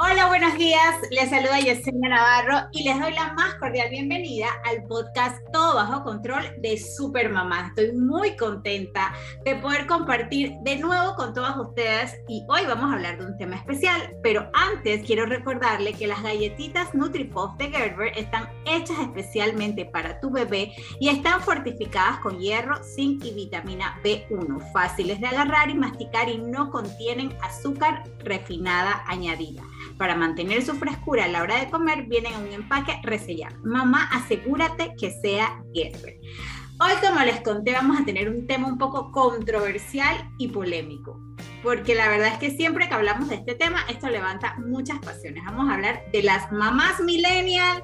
Hola, buenos días. Les saluda Yesenia Navarro y les doy la más cordial bienvenida al podcast Todo Bajo Control de Super Mamá. Estoy muy contenta de poder compartir de nuevo con todas ustedes y hoy vamos a hablar de un tema especial. Pero antes quiero recordarle que las galletitas NutriPuff de Gerber están hechas especialmente para tu bebé y están fortificadas con hierro, zinc y vitamina B1, fáciles de agarrar y masticar y no contienen azúcar refinada añadida. Para mantener su frescura a la hora de comer, vienen en un empaque resellado. Mamá, asegúrate que sea Gerber. Hoy, como les conté, vamos a tener un tema un poco controversial y polémico, porque la verdad es que siempre que hablamos de este tema, esto levanta muchas pasiones. Vamos a hablar de las mamás millennial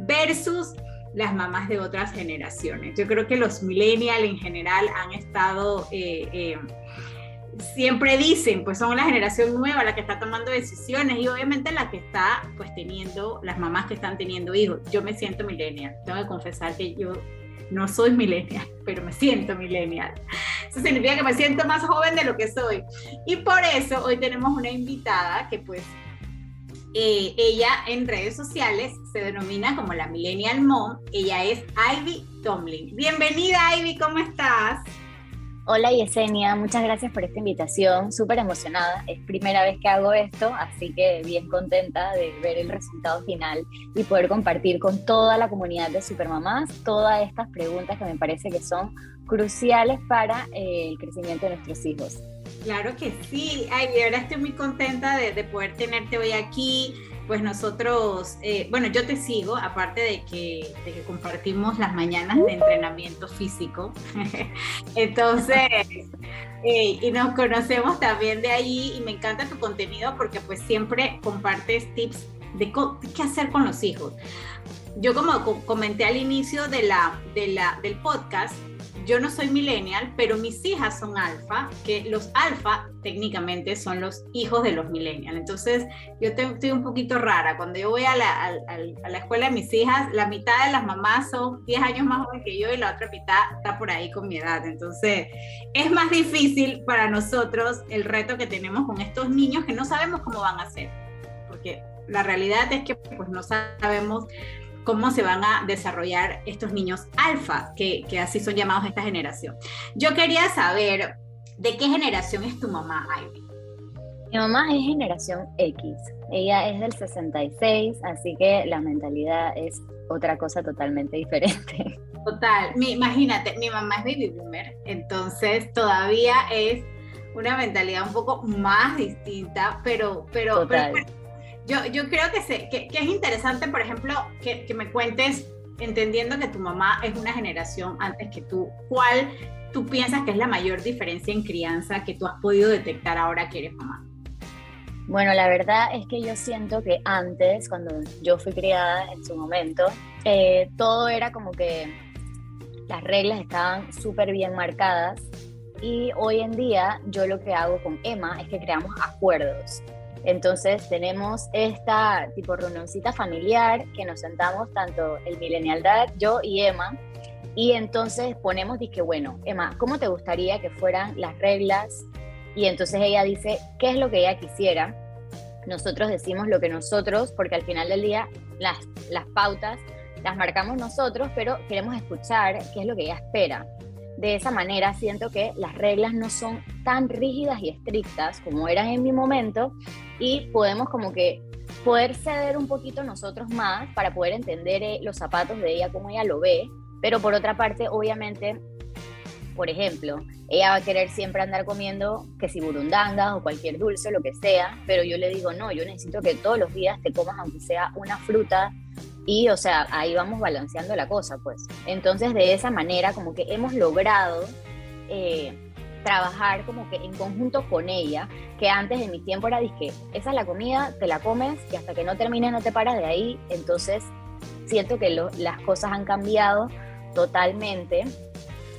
versus las mamás de otras generaciones. Yo creo que los millennial en general han estado... Eh, eh, siempre dicen, pues son la generación nueva la que está tomando decisiones y obviamente la que está pues teniendo, las mamás que están teniendo hijos. Yo me siento millennial, tengo que confesar que yo no soy millennial, pero me siento millennial. Eso significa que me siento más joven de lo que soy. Y por eso hoy tenemos una invitada que pues eh, ella en redes sociales se denomina como la Millennial Mom. Ella es Ivy Tomlin. Bienvenida Ivy, ¿cómo estás? Hola Yesenia, muchas gracias por esta invitación, súper emocionada, es primera vez que hago esto, así que bien contenta de ver el resultado final y poder compartir con toda la comunidad de Supermamás todas estas preguntas que me parece que son cruciales para eh, el crecimiento de nuestros hijos. Claro que sí, ay, de verdad estoy muy contenta de, de poder tenerte hoy aquí, pues nosotros, eh, bueno, yo te sigo, aparte de que, compartimos las mañanas de entrenamiento físico. Entonces, eh, y nos conocemos también de ahí y me encanta tu contenido porque pues siempre compartes tips de qué hacer con los hijos. Yo como comenté al inicio de de la, del podcast, yo no soy millennial, pero mis hijas son alfa, que los alfa técnicamente son los hijos de los millennials. Entonces, yo estoy un poquito rara. Cuando yo voy a la, a la, escuela de mis hijas, la mitad de las mamás son 10 años más jóvenes que yo y la otra mitad está por ahí con mi edad. Entonces, es más difícil para nosotros el reto que tenemos con estos niños que no sabemos cómo van a ser. Porque la realidad es que pues no sabemos cómo se van a desarrollar estos niños alfa, que, así son llamados esta generación. Yo quería saber, ¿de qué generación es tu mamá, Ivy? Mi mamá es generación X, ella es del 66, así que la mentalidad es otra cosa totalmente diferente. Total, imagínate, mi mamá es baby boomer, entonces todavía es una mentalidad un poco más distinta, pero, pero, pero yo, yo creo que, que, es interesante, por ejemplo, que, que, me cuentes, entendiendo que tu mamá es una generación antes que tú, ¿cuál tú piensas que es la mayor diferencia en crianza que tú has podido detectar ahora que eres mamá? Bueno, la verdad es que yo siento que antes, cuando yo fui criada en su momento, eh, todo era como que las reglas estaban súper bien marcadas y hoy en día yo lo que hago con Emma es que creamos acuerdos. Entonces tenemos esta tipo reunioncita familiar que nos sentamos tanto el Millennial Dad, yo y Emma, y entonces ponemos, dije, bueno, Emma, ¿cómo te gustaría que fueran las reglas? Y entonces ella dice, ¿qué es lo que ella quisiera? Nosotros decimos lo que nosotros, porque al final del día las, las pautas las marcamos nosotros, pero queremos escuchar qué es lo que ella espera. De esa manera siento que las reglas no son tan rígidas y estrictas como eran en mi momento y podemos como que poder ceder un poquito nosotros más para poder entender eh, los zapatos de ella, como ella lo ve, pero por otra parte, obviamente, por ejemplo, ella va a querer siempre andar comiendo que si burundangas o cualquier dulce, lo que sea, pero yo le digo, no, yo necesito que todos los días te comas aunque sea una fruta y, o sea, ahí vamos balanceando la cosa, pues. Entonces, de esa manera, como que hemos logrado eh, trabajar como que en conjunto con ella, que antes en mi tiempo era, dije, esa es la comida, te la comes y hasta que no termines no te paras de ahí. Entonces, siento que las cosas han cambiado totalmente.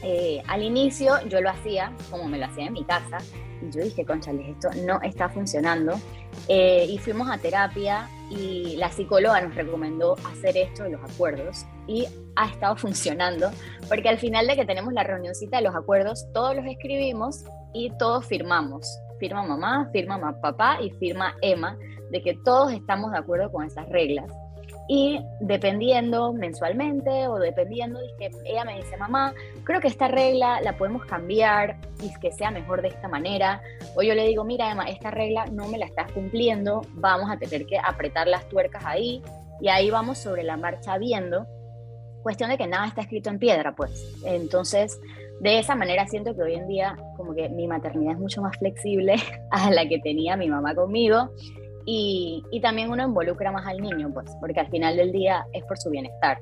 eh, al inicio yo lo hacía como me lo hacía en mi casa y yo dije, conchales, esto no está funcionando. Eh, y fuimos a terapia y la psicóloga nos recomendó hacer esto de los acuerdos y ha estado funcionando porque al final de que tenemos la reunioncita de los acuerdos, todos los escribimos y todos firmamos. Firma mamá, firma papá y firma Emma de que todos estamos de acuerdo con esas reglas. Y dependiendo mensualmente o dependiendo, dije, ella me dice, mamá, creo que esta regla la podemos cambiar y que sea mejor de esta manera. O yo le digo, mira, Emma, esta regla no me la estás cumpliendo, vamos a tener que apretar las tuercas ahí. Y ahí vamos sobre la marcha viendo. Cuestión de que nada está escrito en piedra, pues. Entonces, de esa manera siento que hoy en día como que mi maternidad es mucho más flexible a la que tenía mi mamá conmigo y, y, también uno involucra más al niño, pues, porque al final del día es por su bienestar.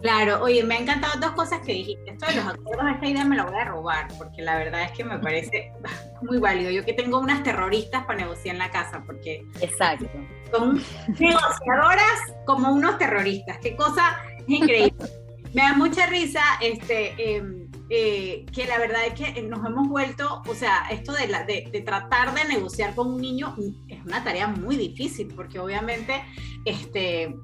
Claro, oye, me han encantado dos cosas que dijiste. Esto de los acuerdos, esta idea me la voy a robar, porque la verdad es que me parece muy válido. Yo que tengo unas terroristas para negociar en la casa, porque Exacto. son negociadoras como unos terroristas. Qué cosa increíble. me da mucha risa este, eh, eh, que la verdad es que nos hemos vuelto, o sea, esto de, la, de, de, tratar de negociar con un niño es una tarea muy difícil, porque obviamente, este,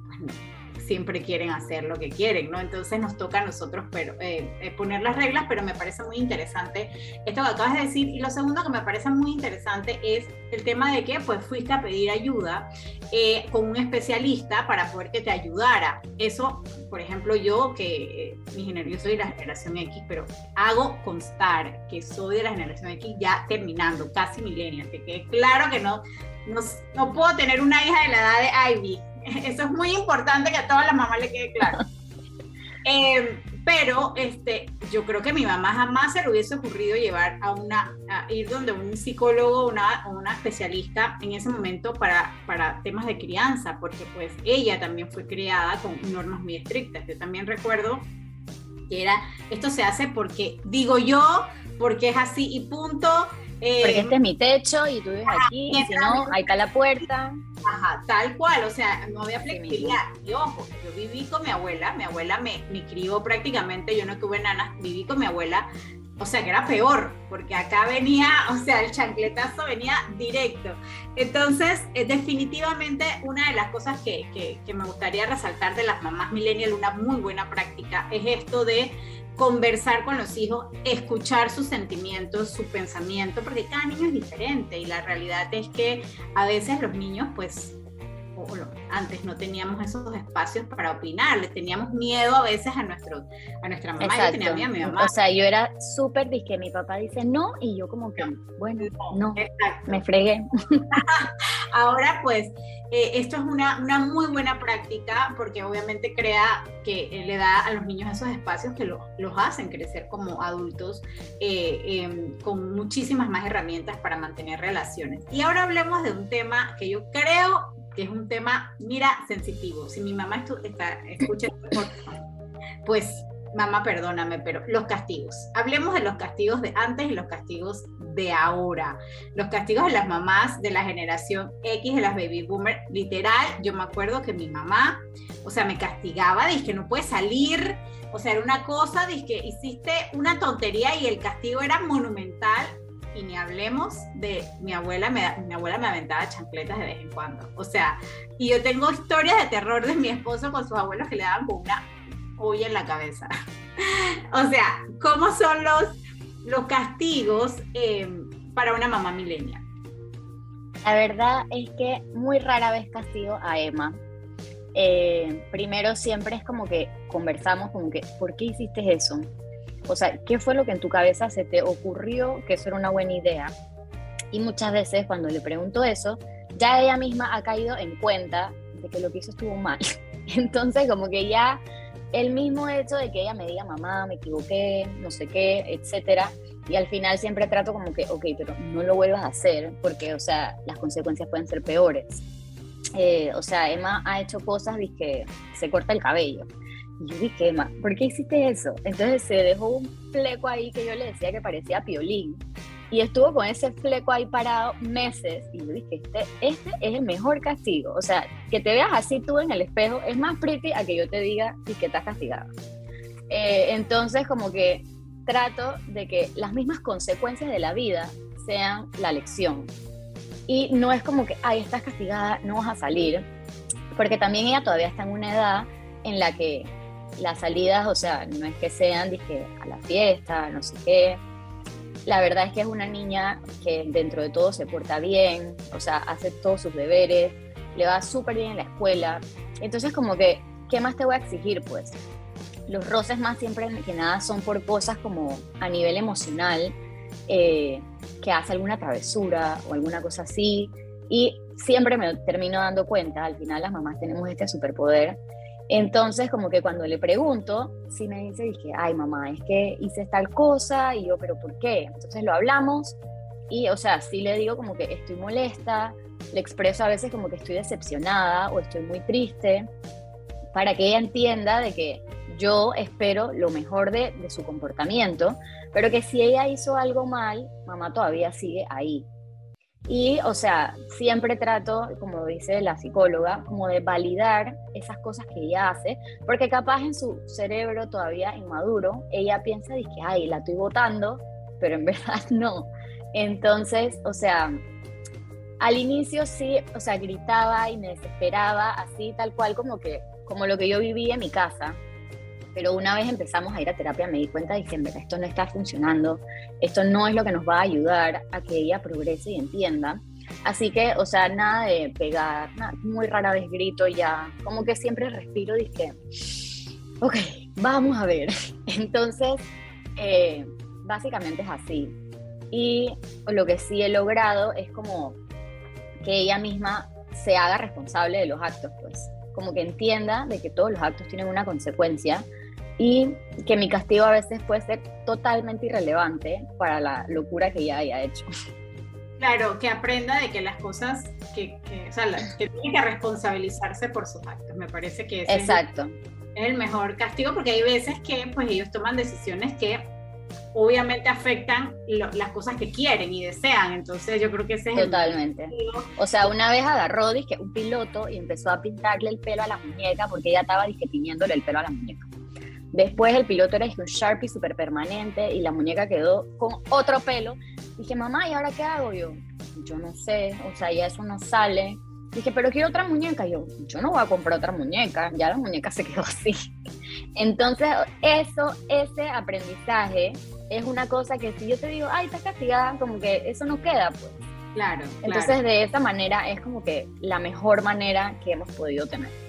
siempre quieren hacer lo que quieren, ¿no? Entonces nos toca a nosotros pero, eh, eh, poner las reglas, pero me parece muy interesante esto que acabas de decir. Y lo segundo que me parece muy interesante es el tema de que pues fuiste a pedir ayuda eh, con un especialista para poder que te ayudara. Eso, por ejemplo, yo que eh, mi yo soy de la generación X, pero hago constar que soy de la generación X ya terminando, casi millennial, que quede claro que no, no, no puedo tener una hija de la edad de Ivy Eso es muy importante que a todas las mamás le quede claro. Eh, pero este, yo creo que a mi mamá jamás se le hubiese ocurrido llevar a una, a ir donde un psicólogo o una, una, especialista en ese momento para, para temas de crianza, porque pues ella también fue criada con normas muy estrictas. Yo también recuerdo que era, esto se hace porque digo yo, porque es así y punto, eh, Porque este es mi techo y tú vives aquí, y si no, ahí está la puerta. Ajá, tal cual, o sea, no había flexibilidad. Y ojo, yo viví con mi abuela, mi abuela me, me crió prácticamente, yo no tuve nanas, viví con mi abuela, o sea que era peor, porque acá venía, o sea, el chancletazo venía directo. Entonces, eh, definitivamente una de las cosas que, que, que me gustaría resaltar de las mamás millennial, una muy buena práctica, es esto de conversar con los hijos, escuchar sus sentimientos, su pensamiento, porque cada niño es diferente y la realidad es que a veces los niños pues antes no teníamos esos espacios para opinar, le teníamos miedo a veces a, nuestro, a nuestra mamá, yo tenía miedo a mi mamá. O sea, yo era súper que mi papá dice no y yo como que, bueno, no, me fregué. Ahora pues eh, esto es una, una, muy buena práctica porque obviamente crea que eh, le da a los niños esos espacios que lo, los hacen crecer como adultos eh, eh, con muchísimas más herramientas para mantener relaciones. Y ahora hablemos de un tema que yo creo que es un tema, mira, sensitivo. Si mi mamá está, escucha, pues mamá, perdóname, pero los castigos. Hablemos de los castigos de antes y los castigos de ahora. Los castigos de las mamás de la generación X, de las baby boomers, literal, yo me acuerdo que mi mamá, o sea, me castigaba, dije, no puedes salir, o sea, era una cosa, dije, hiciste una tontería y el castigo era monumental y ni hablemos de mi abuela, me, mi abuela me aventaba chancletas de vez en cuando. O sea, y yo tengo historias de terror de mi esposo con sus abuelos que le daban con olla en la cabeza. o sea, ¿cómo son los, los castigos eh, para una mamá milenial? La verdad es que muy rara vez castigo a Emma. Eh, primero siempre es como que conversamos como que, ¿por qué hiciste eso? O sea, ¿qué fue lo que en tu cabeza se te ocurrió que eso era una buena idea? Y muchas veces cuando le pregunto eso, ya ella misma ha caído en cuenta de que lo que hizo estuvo mal. Entonces, como que ya el mismo hecho de que ella me diga, mamá, me equivoqué, no sé qué, etcétera, y al final siempre trato como que, ok, pero no lo vuelvas a hacer, porque, o sea, las consecuencias pueden ser peores. Eh, o sea, Emma ha hecho cosas que se corta el cabello. Y yo dije, Emma, ¿por qué hiciste eso? Entonces se dejó un fleco ahí que yo le decía que parecía piolín. Y estuvo con ese fleco ahí parado meses. Y yo dije, este, este es el mejor castigo. O sea, que te veas así tú en el espejo es más pretty a que yo te diga y que estás castigado. Eh, entonces, como que trato de que las mismas consecuencias de la vida sean la lección. Y no es como que, ay, estás castigada, no vas a salir, porque también ella todavía está en una edad en la que las salidas, o sea, no es que sean dije, a la fiesta, no sé qué. La verdad es que es una niña que dentro de todo se porta bien, o sea, hace todos sus deberes, le va súper bien en la escuela. Entonces, como que, ¿qué más te voy a exigir, pues? Los roces más siempre que nada son por cosas como a nivel emocional, eh, que hace alguna travesura o alguna cosa así. Y siempre me termino dando cuenta, al final las mamás tenemos este superpoder. Entonces, como que cuando le pregunto, sí me dice, dije, ay mamá, es que hice tal cosa, y yo, pero ¿por qué? Entonces lo hablamos y, o sea, sí le digo como que estoy molesta, le expreso a veces como que estoy decepcionada o estoy muy triste, para que ella entienda de que yo espero lo mejor de, de su comportamiento, pero que si ella hizo algo mal, mamá todavía sigue ahí. Y, o sea, siempre trato, como dice la psicóloga, como de validar esas cosas que ella hace, porque capaz en su cerebro todavía inmaduro, ella piensa, que, ay, la estoy votando, pero en verdad no. Entonces, o sea, al inicio sí, o sea, gritaba y me desesperaba, así tal cual como que, como lo que yo vivía en mi casa. Pero una vez empezamos a ir a terapia me di cuenta de que esto no está funcionando, esto no es lo que nos va a ayudar a que ella progrese y entienda. Así que, o sea, nada de pegar, muy rara vez grito ya, como que siempre respiro y dije, ok, vamos a ver. Entonces, eh, básicamente es así. Y lo que sí he logrado es como que ella misma se haga responsable de los actos, pues, como que entienda de que todos los actos tienen una consecuencia y que mi castigo a veces puede ser totalmente irrelevante para la locura que ella haya hecho. Claro, que aprenda de que las cosas, que, que o sea, que tiene que responsabilizarse por sus actos. Me parece que Exacto. Es, el mejor castigo porque hay veces que pues ellos toman decisiones que obviamente afectan las cosas que quieren y desean. Entonces yo creo que ese es Totalmente. o sea, una vez agarró dije, un piloto y empezó a pintarle el pelo a la muñeca porque ella estaba dije, tiñéndole el pelo a la muñeca. Después el piloto era un Sharpie súper permanente y la muñeca quedó con otro pelo. Dije, mamá, ¿y ahora qué hago yo? Yo no sé, o sea, ya eso no sale. Dije, pero quiero otra muñeca. Yo, yo no voy a comprar otra muñeca, ya la muñeca se quedó así. Entonces, eso, ese aprendizaje es una cosa que si yo te digo, ay, estás castigada, como que eso no queda, pues. Claro. Entonces, de esa manera es como que la mejor manera que hemos podido tener.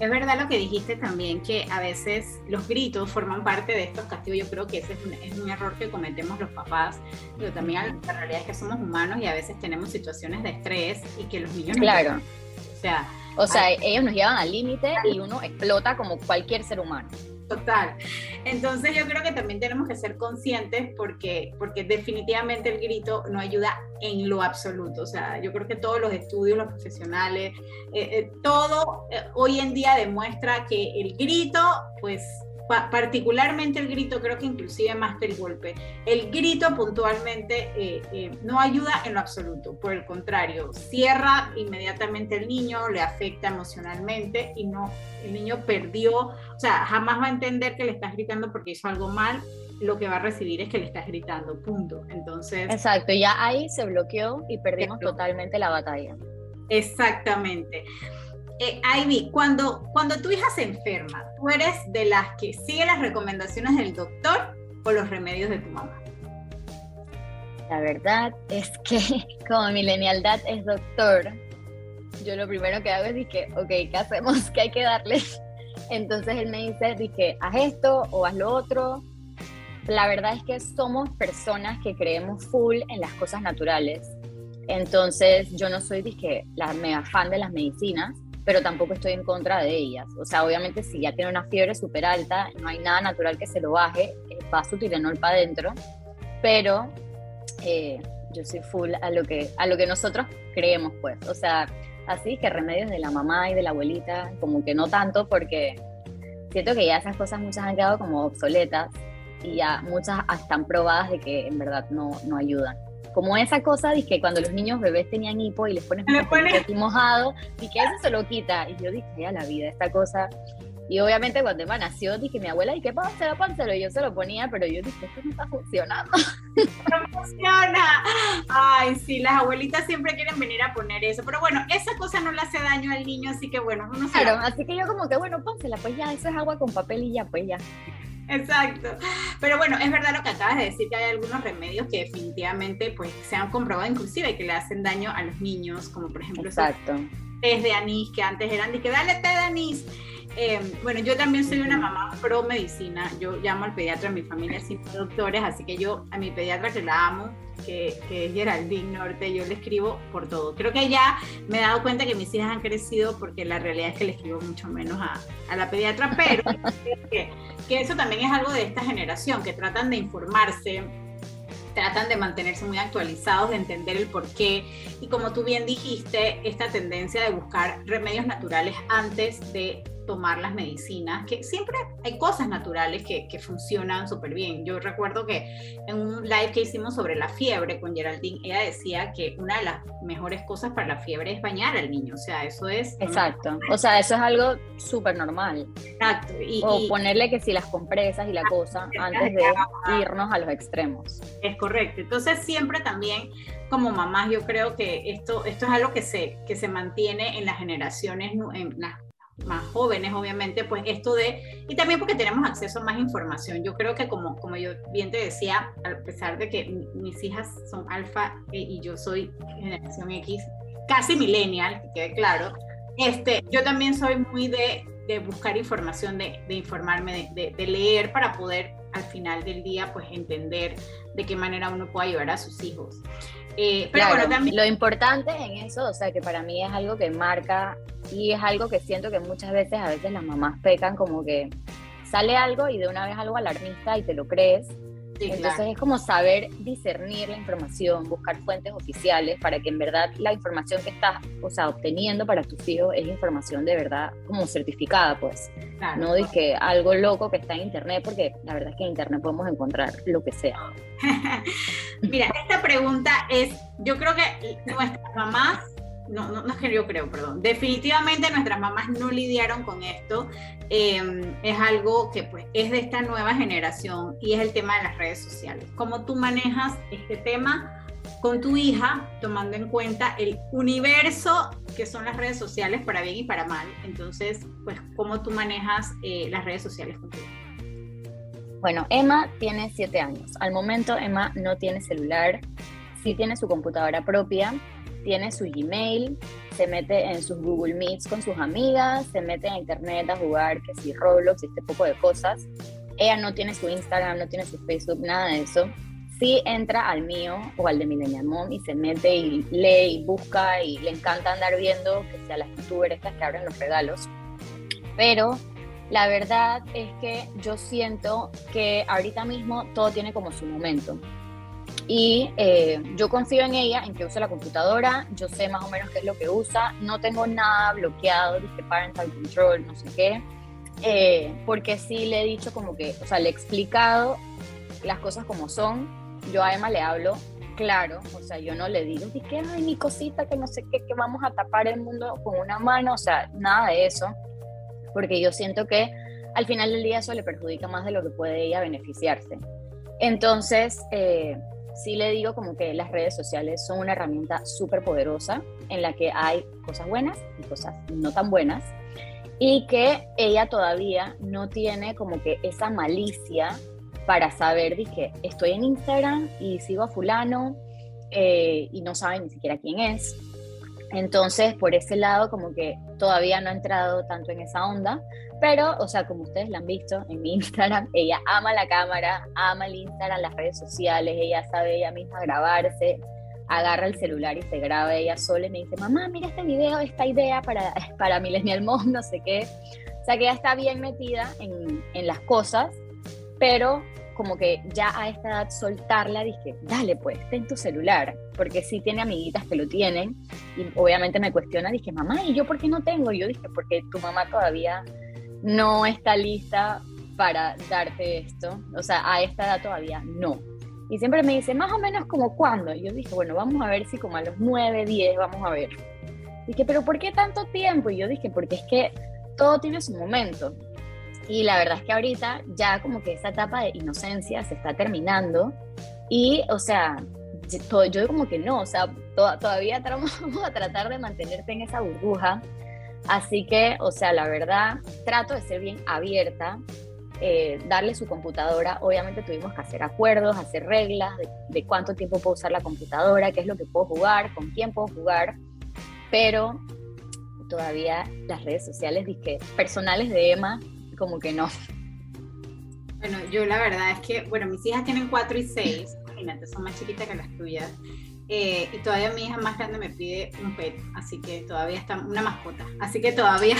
Es verdad lo que dijiste también, que a veces los gritos forman parte de estos castigos. Yo creo que ese es un, error que cometemos los papás, pero también la realidad es que somos humanos y a veces tenemos situaciones de estrés y que los niños claro. No o sea, o sea, ellos nos llevan al límite y uno explota como cualquier ser humano. Total. Entonces yo creo que también tenemos que ser conscientes porque, porque definitivamente el grito no ayuda en lo absoluto. O sea, yo creo que todos los estudios, los profesionales, eh, eh, todo eh, hoy en día demuestra que el grito, pues particularmente el grito, creo que inclusive más que el golpe, el grito puntualmente eh, eh, no ayuda en lo absoluto, por el contrario, cierra inmediatamente el niño, le afecta emocionalmente y no, el niño perdió, o sea, jamás va a entender que le estás gritando porque hizo algo mal, lo que va a recibir es que le estás gritando, punto. Entonces... Exacto, ya ahí se bloqueó y perdimos totalmente la batalla. Exactamente eh, Ivy, cuando, cuando tu hija se enferma, ¿tú eres de las que sigue las recomendaciones del doctor o los remedios de tu mamá? La verdad es que como mi linealidad es doctor, yo lo primero que hago es decir, ok, ¿qué hacemos? ¿Qué hay que darle? Entonces él me dice, dije, haz esto o haz lo otro. La verdad es que somos personas que creemos full en las cosas naturales. Entonces yo no soy, dije, la mega fan de las medicinas, pero tampoco estoy en contra de ellas. O sea, obviamente si ya tiene una fiebre súper alta, no hay nada natural que se lo baje, va su Tilenol para adentro, pero eh, yo soy full a lo, que, a lo que nosotros creemos, pues. O sea, así que remedios de la mamá y de la abuelita, como que no tanto, porque siento que ya esas cosas muchas han quedado como obsoletas y ya muchas están probadas de que en verdad no, no ayudan como esa cosa de que cuando los niños bebés tenían hipo y les pones un mojado y que eso se lo quita. Y yo dije, ya la vida, esta cosa. Y obviamente cuando Emma nació, dije, mi abuela, ¿y qué pasa? Pánselo. Y yo se lo ponía, pero yo dije, esto no está funcionando. No funciona. Ay, sí, las abuelitas siempre quieren venir a poner eso. Pero bueno, esa cosa no le hace daño al niño, así que bueno, uno Claro, así que yo como que, bueno, pónsela, pues ya, eso es agua con papel y ya, pues ya. Exacto. Pero bueno, es verdad lo que acabas de decir, que hay algunos remedios que definitivamente pues se han comprobado inclusive que le hacen daño a los niños, como por ejemplo Exacto. tés de anís, que antes eran de que dale té de anís. Em, bueno, yo también soy una mamá pro medicina. Yo llamo al pediatra en mi familia sin doctores, así que yo a mi pediatra que la amo, que, que es Geraldine Norte, yo le escribo por todo. Creo que ya me he dado cuenta que mis hijas han crecido porque la realidad es que le escribo mucho menos a, a la pediatra, pero que, que eso también es algo de esta generación, que tratan de informarse, tratan de mantenerse muy actualizados, de entender el por qué. Y como tú bien dijiste, esta tendencia de buscar remedios naturales antes de tomar las medicinas, que siempre hay cosas naturales que, que funcionan súper bien. Yo recuerdo que en un live que hicimos sobre la fiebre con Geraldine, ella decía que una de las mejores cosas para la fiebre es bañar al niño, o sea, eso es... Exacto, o sea, eso es algo súper normal. Exacto. Y, o ponerle que si las compresas y la cosa antes de irnos a los extremos. Es correcto, entonces siempre también como mamás yo creo que esto, esto es algo que se, que se mantiene en las generaciones, en las más jóvenes, obviamente, pues esto de, y también porque tenemos acceso a más información. Yo creo que como, como yo bien te decía, a pesar de que mis hijas son alfa y yo soy generación X, casi millennial, que quede claro, este, yo también soy muy de, de buscar información, de, de informarme, de, de, leer para poder al final del día pues entender de qué manera uno puede ayudar a sus hijos. Eh, pero bueno, también... Lo importante en eso, o sea, que para mí es algo que marca y es algo que siento que muchas veces, a veces las mamás pecan como que sale algo y de una vez algo alarmista y te lo crees entonces es como saber discernir la información, buscar fuentes oficiales para que en verdad la información que estás, o sea, obteniendo para tus hijos es información de verdad como certificada, pues. No de que algo loco que está en internet, porque la verdad es que en internet podemos encontrar lo que sea. Mira, esta pregunta es, yo creo que nuestras mamás no, no, no, es que yo creo, perdón, definitivamente nuestras mamás no lidiaron con esto. Em, es algo que pues es de esta nueva generación y es el tema de las redes sociales. ¿Cómo tú manejas este tema con tu hija, tomando en cuenta el universo que son las redes sociales para bien y para mal? Entonces, pues, ¿cómo tú manejas eh, las redes sociales con tu hija? Bueno, Emma tiene siete años. Al momento, Emma no tiene celular, sí tiene su computadora propia tiene su Gmail, se mete en sus Google Meets con sus amigas, se mete a internet a jugar, que si Roblox y este poco de cosas. Ella no tiene su Instagram, no tiene su Facebook, nada de eso. Sí entra al mío o al de Millennial Mom y se mete y lee y busca y le encanta andar viendo que sea las youtubers estas que abren los regalos. Pero la verdad es que yo siento que ahorita mismo todo tiene como su momento. Y eh, yo confío en ella, en que use la computadora, yo sé más o menos qué es lo que usa, no tengo nada bloqueado, dice parental control, no sé qué, eh, porque sí le he dicho como que, o sea, le he explicado las cosas como son, yo a Emma le hablo claro, o sea, yo no le digo, que, ay, mi cosita, que no sé qué, que vamos a tapar el mundo con una mano, o sea, nada de eso, porque yo siento que al final del día eso le perjudica más de lo que puede ella beneficiarse. Entonces, eh, sí le digo como que las redes sociales son una herramienta súper poderosa en la que hay cosas buenas y cosas no tan buenas y que ella todavía no tiene como que esa malicia para saber que estoy en Instagram y sigo a fulano eh, y no sabe ni siquiera quién es. Entonces, por ese lado, como que todavía no ha entrado tanto en esa onda, pero, o sea, como ustedes la han visto en mi Instagram, ella ama la cámara, ama el Instagram, las redes sociales, ella sabe ella misma grabarse, agarra el celular y se graba ella sola y me dice, mamá, mira este video, esta idea para, para Millennial Mom, no sé qué. O sea, que ella está bien metida en, en las cosas, pero como que ya a esta edad soltarla, dije, dale pues, ten tu celular, porque sí tiene amiguitas que lo tienen, y obviamente me cuestiona, dije, mamá, ¿y yo por qué no tengo? Y yo dije, porque tu mamá todavía no está lista para darte esto. O sea, a esta edad todavía no. Y siempre me dice, más o menos como cuándo. Y yo dije, bueno, vamos a ver si como a los 9, 10, vamos a ver. Dije, pero ¿por qué tanto tiempo? Y yo dije, porque es que todo tiene su momento. Y la verdad es que ahorita ya como que esa etapa de inocencia se está terminando y, o sea, yo como que no, o sea, todavía vamos a tratar de mantenerte en esa burbuja. Así que, o sea, la verdad, trato de ser bien abierta, eh, darle su computadora. Obviamente tuvimos que hacer acuerdos, hacer reglas de, cuánto tiempo puedo usar la computadora, qué es lo que puedo jugar, con quién puedo jugar, pero todavía las redes sociales dizque, personales de Emma, como que no. Bueno, yo la verdad es que, bueno, mis hijas tienen 4 y 6, imagínate, son más chiquitas que las tuyas. Eh, y todavía mi hija más grande me pide un pet, así que todavía está una mascota. Así que todavía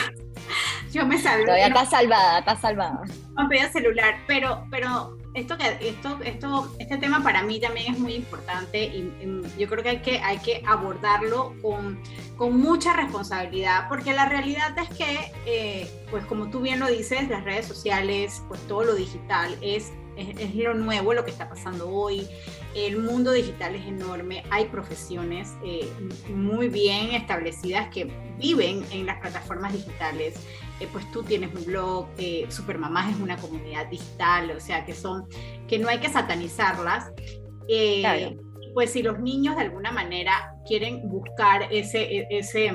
yo me salvo. Todavía está salvada, está salvada. No pide celular, pero, pero esto que esto esto este tema para mí también es muy importante y, yo creo que hay que hay que abordarlo con, con mucha responsabilidad porque la realidad es que eh, pues como tú bien lo dices las redes sociales pues todo lo digital es es, lo nuevo, lo que está pasando hoy. El mundo digital es enorme, hay profesiones eh, muy bien establecidas que viven en las plataformas digitales. Eh, pues tú tienes un blog, eh, Supermamás es una comunidad digital, o sea que son, que no hay que satanizarlas. Eh, Pues si los niños de alguna manera quieren buscar ese, e, ese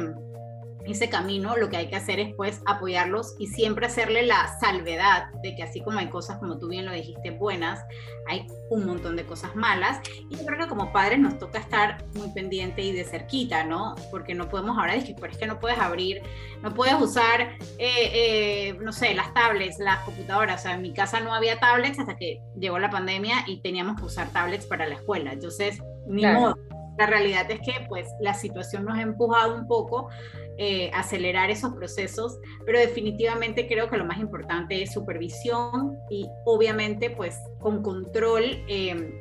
ese camino, lo que hay que hacer es pues apoyarlos y siempre hacerle la salvedad de que así como hay cosas, como tú bien lo dijiste, buenas, hay un montón de cosas malas. Y yo creo que como padres nos toca estar muy pendiente y de cerquita, ¿no? Porque no podemos ahora decir, pero es que no puedes abrir, no puedes usar, eh, eh, no sé, las tablets, las computadoras. O sea, en mi casa no había tablets hasta que llegó la pandemia y teníamos que usar tablets para la escuela. Entonces, ni modo. La realidad es que pues la situación nos ha empujado un poco eh, acelerar esos procesos, pero definitivamente creo que lo más importante es supervisión y obviamente pues con control, em,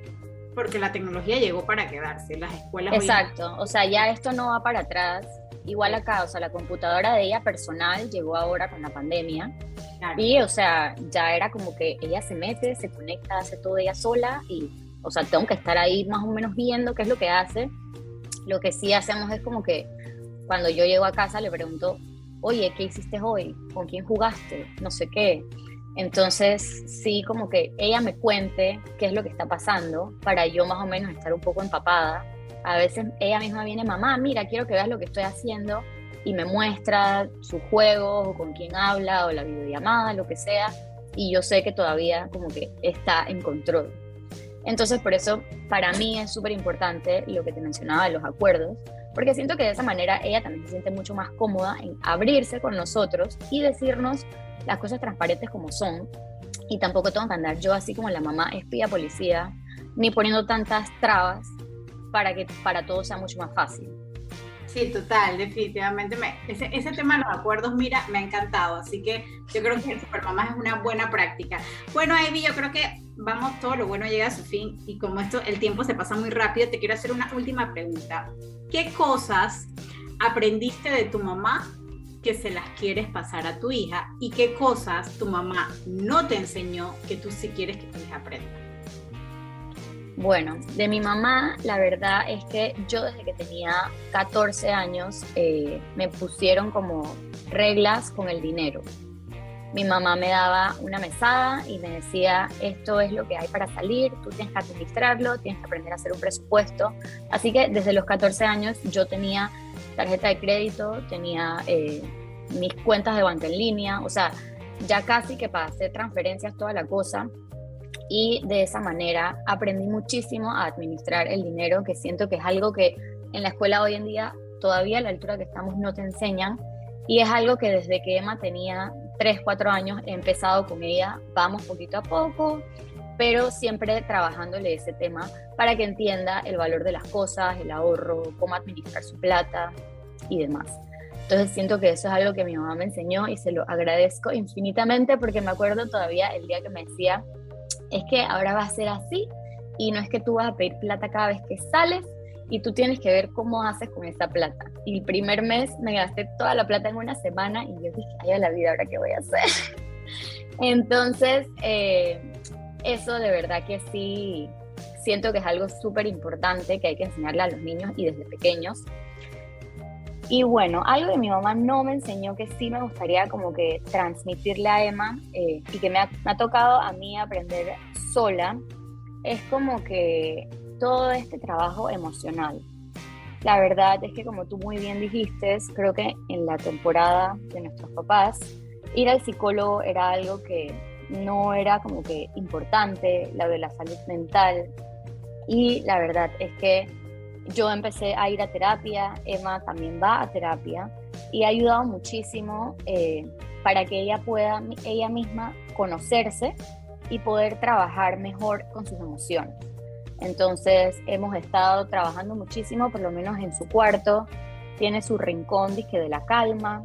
porque la tecnología llegó para quedarse, las escuelas... Exacto, o sea, ya esto no va para atrás. Igual acá, o sea, la computadora de ella personal llegó ahora con la pandemia. Y, o sea, ya era como que ella se mete, se conecta, hace todo ella sola y, o sea, tengo que estar ahí más o menos viendo qué es lo que hace. Lo que sí hacemos es como que cuando yo llego a casa le pregunto, oye, ¿qué hiciste hoy? ¿Con quién jugaste? No sé qué. Entonces, sí, como que ella me cuente qué es lo que está pasando para yo más o menos estar un poco empapada. A veces ella misma viene, mamá, mira, quiero que veas lo que estoy haciendo y me muestra sus juegos o con quién habla o la videollamada, lo que sea. Y yo sé que todavía como que está en control. Entonces, por eso, para mí es súper importante lo que te mencionaba de los acuerdos, porque siento que de esa manera ella también se siente mucho más cómoda en abrirse con nosotros y decirnos las cosas transparentes como son. Y tampoco tengo que andar yo así como la mamá espía policía, ni poniendo tantas trabas para que para todo sea mucho más fácil. Sí, total, definitivamente. Me, ese, ese, tema de los acuerdos, mira, me ha encantado. Así que yo creo que el Supermamá es una buena práctica. Bueno, Ivy, yo creo que vamos, todo lo bueno llega a su fin. Y como esto, el tiempo se pasa muy rápido, te quiero hacer una última pregunta. ¿Qué cosas aprendiste de tu mamá que se las quieres pasar a tu hija? ¿Y qué cosas tu mamá no te enseñó que tú sí quieres que tu hija aprenda? Bueno, de mi mamá, la verdad es que yo desde que tenía 14 años eh, me pusieron como reglas con el dinero. Mi mamá me daba una mesada y me decía, esto es lo que hay para salir, tú tienes que administrarlo, tienes que aprender a hacer un presupuesto. Así que desde los 14 años yo tenía tarjeta de crédito, tenía eh, mis cuentas de banca en línea, o sea, ya casi que para transferencias, toda la cosa y de esa manera aprendí muchísimo a administrar el dinero, que siento que es algo que en la escuela hoy en día todavía a la altura que estamos no te enseñan y es algo que desde que Emma tenía 3, 4 años he empezado con ella, vamos poquito a poco, pero siempre trabajándole ese tema para que entienda el valor de las cosas, el ahorro, cómo administrar su plata y demás. Entonces siento que eso es algo que mi mamá me enseñó y se lo agradezco infinitamente porque me acuerdo todavía el día que me decía, es que ahora va a ser así y no es que tú vas a pedir plata cada vez que sales y tú tienes que ver cómo haces con esa plata. Y el primer mes me gasté toda la plata en una semana y yo dije, ay, la vida, ¿ahora qué voy a hacer? Entonces, eh, eso de verdad que sí, siento que es algo súper importante que hay que enseñarle a los niños y desde pequeños. Y bueno, algo que mi mamá no me enseñó que sí me gustaría como que transmitirle a Emma eh, y que me ha, me ha tocado a mí aprender sola, es como que todo este trabajo emocional. La verdad es que como tú muy bien dijiste, creo que en la temporada de nuestros papás, ir al psicólogo era algo que no era como que importante, la de la salud mental. Y la verdad es que yo empecé a ir a terapia, Emma también va a terapia y ha ayudado muchísimo eh, para que ella pueda ella misma conocerse y poder trabajar mejor con sus emociones. Entonces hemos estado trabajando muchísimo, por lo menos en su cuarto, tiene su rincón disque de la calma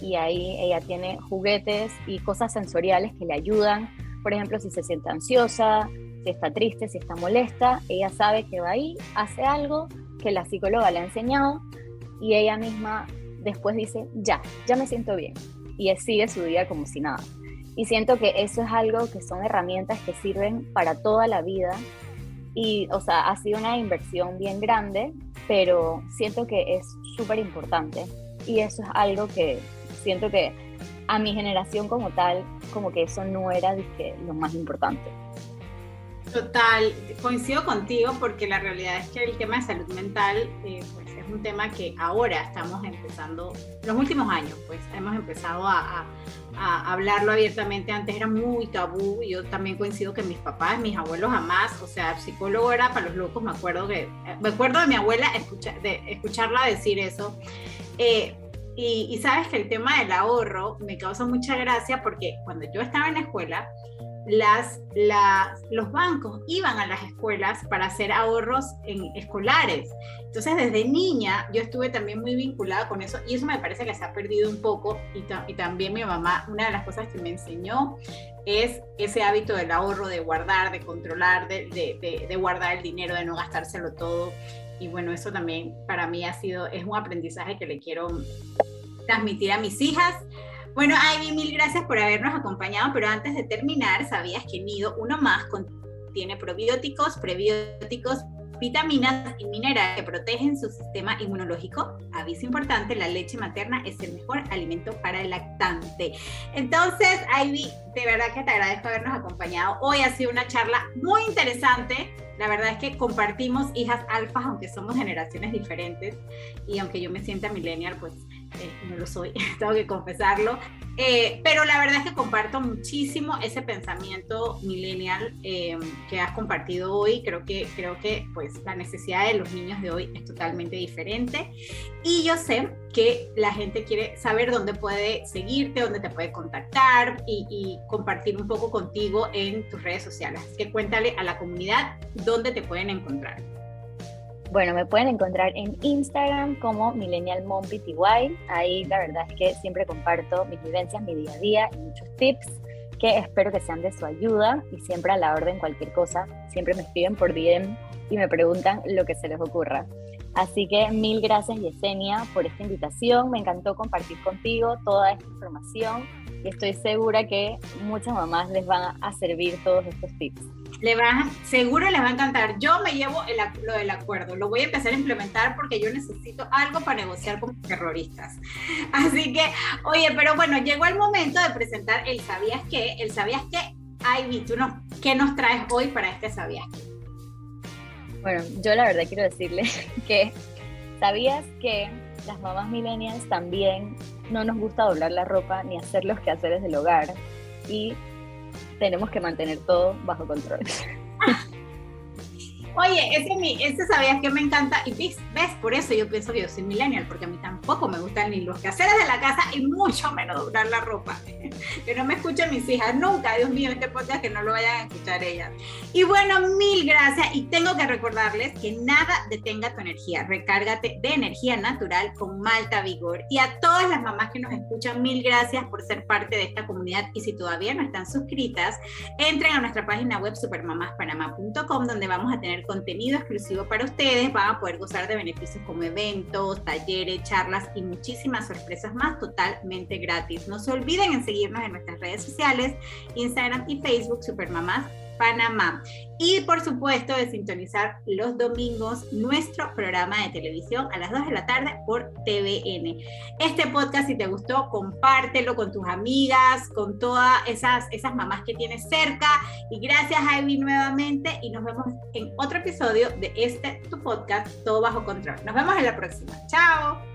y ahí ella tiene juguetes y cosas sensoriales que le ayudan. Por ejemplo, si se siente ansiosa, si está triste, si está molesta, ella sabe que va ahí, hace algo que la psicóloga le ha enseñado y ella misma después dice, ya, ya me siento bien. Y sigue su día como si nada. Y siento que eso es algo que son herramientas que sirven para toda la vida. Y, o sea, ha sido una inversión bien grande, pero siento que es súper importante. Y eso es algo que siento que a mi generación como tal, como que eso no era lo más importante. Total, coincido contigo porque la realidad es que el tema de salud mental eh, un tema que ahora estamos empezando, los últimos años pues hemos empezado a, a, hablarlo abiertamente, antes era muy tabú, yo también coincido que mis papás, mis abuelos jamás, o sea, psicólogo era para los locos, me acuerdo que, me acuerdo de mi abuela de escucharla decir eso. Eh, y, sabes que el tema del ahorro me causa mucha gracia porque cuando yo estaba en la escuela, las, los bancos iban a las escuelas para hacer ahorros en escolares. Entonces, desde niña yo estuve también muy vinculada con eso y eso me parece que se ha perdido un poco y, también mi mamá, una de las cosas que me enseñó es ese hábito del ahorro, de guardar, de controlar, de, de, de, guardar el dinero, de no gastárselo todo. Y bueno, eso también para mí ha sido, es un aprendizaje que le quiero transmitir a mis hijas. Bueno, Ivy, mil gracias por habernos acompañado, pero antes de terminar, ¿sabías que Nido Uno Más contiene probióticos, prebióticos, vitaminas y minerales que protegen su sistema inmunológico. Aviso importante, la leche materna es el mejor alimento para el lactante. Entonces, Ivy, de verdad que te agradezco habernos acompañado. Hoy ha sido una charla muy interesante. La verdad es que compartimos hijas alfas, aunque somos generaciones diferentes. Y aunque yo me sienta millennial, pues eh, no lo soy, tengo que confesarlo, eh, pero la verdad es que comparto muchísimo ese pensamiento millennial eh, que has compartido hoy. Creo que, creo que pues, la necesidad de los niños de hoy es totalmente diferente. Y yo sé que la gente quiere saber dónde puede seguirte, dónde te puede contactar y, y compartir un poco contigo en tus redes sociales. Así que cuéntale a la comunidad dónde te pueden encontrar. Bueno, me pueden encontrar en Instagram como Millennial Mom Ahí la verdad es que siempre comparto mis vivencias, mi día a día y muchos tips que espero que sean de su ayuda y siempre a la orden cualquier cosa. Siempre me escriben por DM y me preguntan lo que se les ocurra. Así que mil gracias Yesenia por esta invitación. Me encantó compartir contigo toda esta información y estoy segura que muchas mamás les van a servir todos estos tips le va, seguro les va a encantar. Yo me llevo el, lo del acuerdo, lo voy a empezar a implementar porque yo necesito algo para negociar con terroristas. Así que, oye, pero bueno, llegó el momento de presentar el sabías qué, el sabías qué. Ivy, tú no, ¿qué nos traes hoy para este sabías qué? Bueno, yo la verdad quiero decirle que sabías que las mamás millennials también no nos gusta doblar la ropa ni hacer los quehaceres del hogar y tenemos que mantener todo bajo control. Oye, ese, mi, ese sabías que me encanta. Y ves, por eso yo pienso que yo soy millennial, porque a mí tampoco me gustan ni los quehaceres de la casa y mucho menos doblar la ropa. Que no me escuchen mis hijas nunca, Dios mío, este podcast que no lo vayan a escuchar ellas. Y bueno, mil gracias. Y tengo que recordarles que nada detenga tu energía. Recárgate de energía natural con Malta Vigor. Y a todas las mamás que nos escuchan, mil gracias por ser parte de esta comunidad. Y si todavía no están suscritas, entren a nuestra página web supermamaspanamá.com, donde vamos a contenido exclusivo para ustedes, van a poder gozar de beneficios como eventos, talleres, charlas y muchísimas sorpresas más totalmente gratis. No se olviden en seguirnos en nuestras redes sociales, Instagram y Facebook, Supermamás Panamá. Y por supuesto de sintonizar los domingos nuestro programa de televisión a las 2 de la tarde por TVN. Este podcast, si te gustó, compártelo con tus amigas, con todas esas, esas mamás que tienes cerca. Y gracias, Ivy, nuevamente. Y nos vemos en otro episodio de este, tu podcast, Todo Bajo Control. Nos vemos en la próxima. Chao.